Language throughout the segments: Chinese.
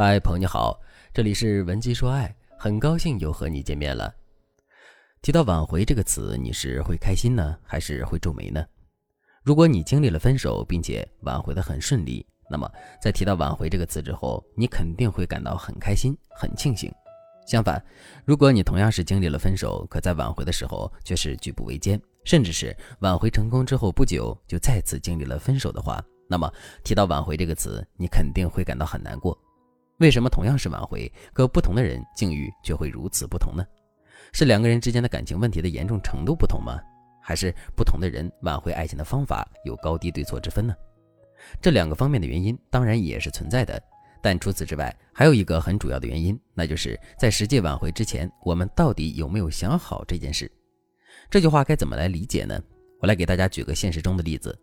嗨，朋友你好，这里是文姬说爱，很高兴又和你见面了。提到挽回这个词，你是会开心呢，还是会皱眉呢？如果你经历了分手，并且挽回的很顺利，那么在提到挽回这个词之后，你肯定会感到很开心、很庆幸。相反，如果你同样是经历了分手，可在挽回的时候却是举步维艰，甚至是挽回成功之后不久就再次经历了分手的话，那么提到挽回这个词，你肯定会感到很难过。为什么同样是挽回，可不同的人境遇却会如此不同呢？是两个人之间的感情问题的严重程度不同吗？还是不同的人挽回爱情的方法有高低对错之分呢？这两个方面的原因当然也是存在的，但除此之外，还有一个很主要的原因，那就是在实际挽回之前，我们到底有没有想好这件事？这句话该怎么来理解呢？我来给大家举个现实中的例子：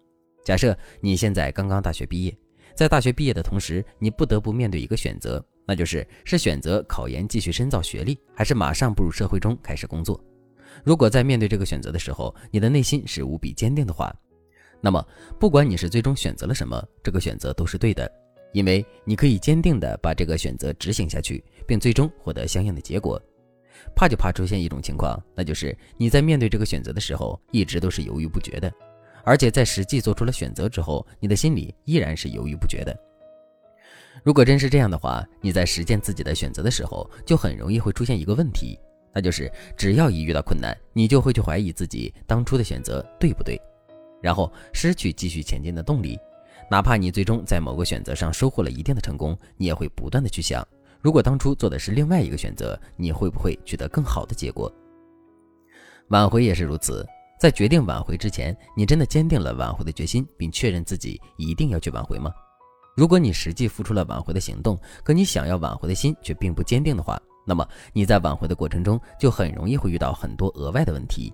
假设你现在刚刚大学毕业。在大学毕业的同时，你不得不面对一个选择，那就是是选择考研继续深造学历，还是马上步入社会中开始工作。如果在面对这个选择的时候，你的内心是无比坚定的话，那么不管你是最终选择了什么，这个选择都是对的，因为你可以坚定的把这个选择执行下去，并最终获得相应的结果。怕就怕出现一种情况，那就是你在面对这个选择的时候，一直都是犹豫不决的。而且在实际做出了选择之后，你的心里依然是犹豫不决的。如果真是这样的话，你在实践自己的选择的时候，就很容易会出现一个问题，那就是只要一遇到困难，你就会去怀疑自己当初的选择对不对，然后失去继续前进的动力。哪怕你最终在某个选择上收获了一定的成功，你也会不断的去想，如果当初做的是另外一个选择，你会不会取得更好的结果？挽回也是如此。在决定挽回之前，你真的坚定了挽回的决心，并确认自己一定要去挽回吗？如果你实际付出了挽回的行动，可你想要挽回的心却并不坚定的话，那么你在挽回的过程中就很容易会遇到很多额外的问题。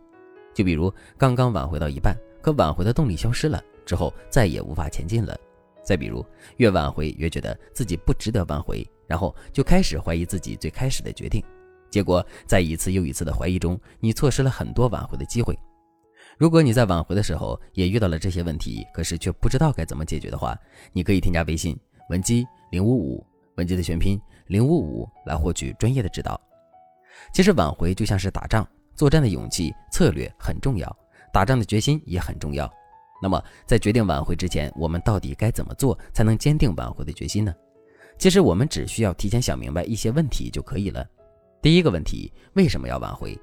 就比如刚刚挽回到一半，可挽回的动力消失了之后，再也无法前进了。再比如越挽回越觉得自己不值得挽回，然后就开始怀疑自己最开始的决定，结果在一次又一次的怀疑中，你错失了很多挽回的机会。如果你在挽回的时候也遇到了这些问题，可是却不知道该怎么解决的话，你可以添加微信文姬零五五，文姬的全拼零五五来获取专业的指导。其实挽回就像是打仗，作战的勇气、策略很重要，打仗的决心也很重要。那么在决定挽回之前，我们到底该怎么做才能坚定挽回的决心呢？其实我们只需要提前想明白一些问题就可以了。第一个问题，为什么要挽回？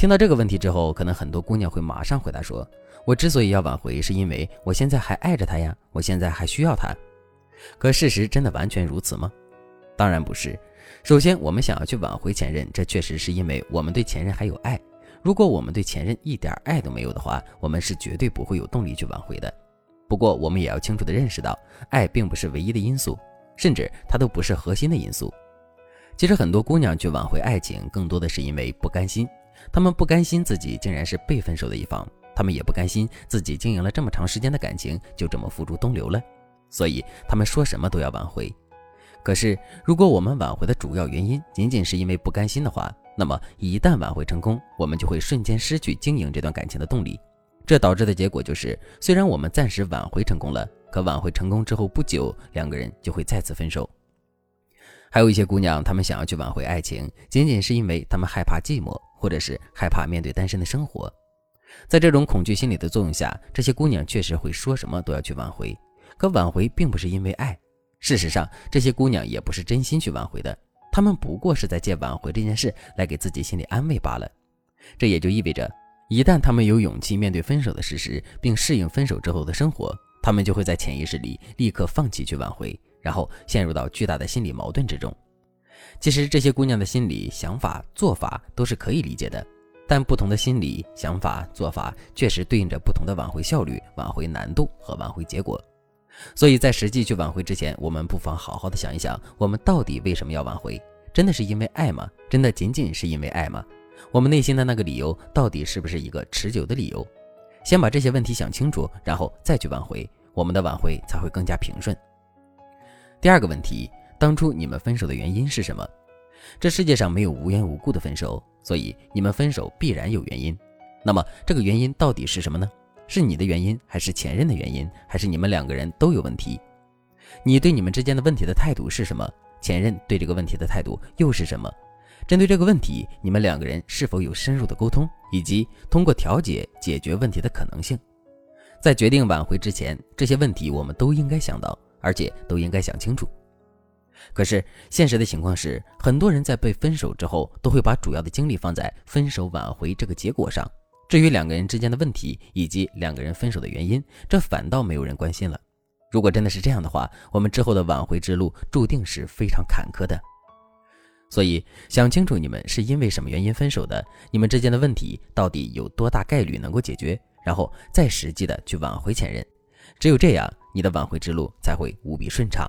听到这个问题之后，可能很多姑娘会马上回答说：“我之所以要挽回，是因为我现在还爱着他呀，我现在还需要他。”可事实真的完全如此吗？当然不是。首先，我们想要去挽回前任，这确实是因为我们对前任还有爱。如果我们对前任一点爱都没有的话，我们是绝对不会有动力去挽回的。不过，我们也要清楚地认识到，爱并不是唯一的因素，甚至它都不是核心的因素。其实，很多姑娘去挽回爱情，更多的是因为不甘心。他们不甘心自己竟然是被分手的一方，他们也不甘心自己经营了这么长时间的感情就这么付诸东流了，所以他们说什么都要挽回。可是，如果我们挽回的主要原因仅仅是因为不甘心的话，那么一旦挽回成功，我们就会瞬间失去经营这段感情的动力。这导致的结果就是，虽然我们暂时挽回成功了，可挽回成功之后不久，两个人就会再次分手。还有一些姑娘，她们想要去挽回爱情，仅仅是因为她们害怕寂寞。或者是害怕面对单身的生活，在这种恐惧心理的作用下，这些姑娘确实会说什么都要去挽回。可挽回并不是因为爱，事实上，这些姑娘也不是真心去挽回的，她们不过是在借挽回这件事来给自己心理安慰罢了。这也就意味着，一旦她们有勇气面对分手的事实，并适应分手之后的生活，她们就会在潜意识里立刻放弃去挽回，然后陷入到巨大的心理矛盾之中。其实这些姑娘的心理想法、做法都是可以理解的，但不同的心理想法、做法确实对应着不同的挽回效率、挽回难度和挽回结果。所以在实际去挽回之前，我们不妨好好的想一想，我们到底为什么要挽回？真的是因为爱吗？真的仅仅是因为爱吗？我们内心的那个理由到底是不是一个持久的理由？先把这些问题想清楚，然后再去挽回，我们的挽回才会更加平顺。第二个问题。当初你们分手的原因是什么？这世界上没有无缘无故的分手，所以你们分手必然有原因。那么这个原因到底是什么呢？是你的原因，还是前任的原因，还是你们两个人都有问题？你对你们之间的问题的态度是什么？前任对这个问题的态度又是什么？针对这个问题，你们两个人是否有深入的沟通，以及通过调解解决问题的可能性？在决定挽回之前，这些问题我们都应该想到，而且都应该想清楚。可是现实的情况是，很多人在被分手之后，都会把主要的精力放在分手挽回这个结果上。至于两个人之间的问题以及两个人分手的原因，这反倒没有人关心了。如果真的是这样的话，我们之后的挽回之路注定是非常坎坷的。所以，想清楚你们是因为什么原因分手的，你们之间的问题到底有多大概率能够解决，然后再实际的去挽回前任。只有这样，你的挽回之路才会无比顺畅。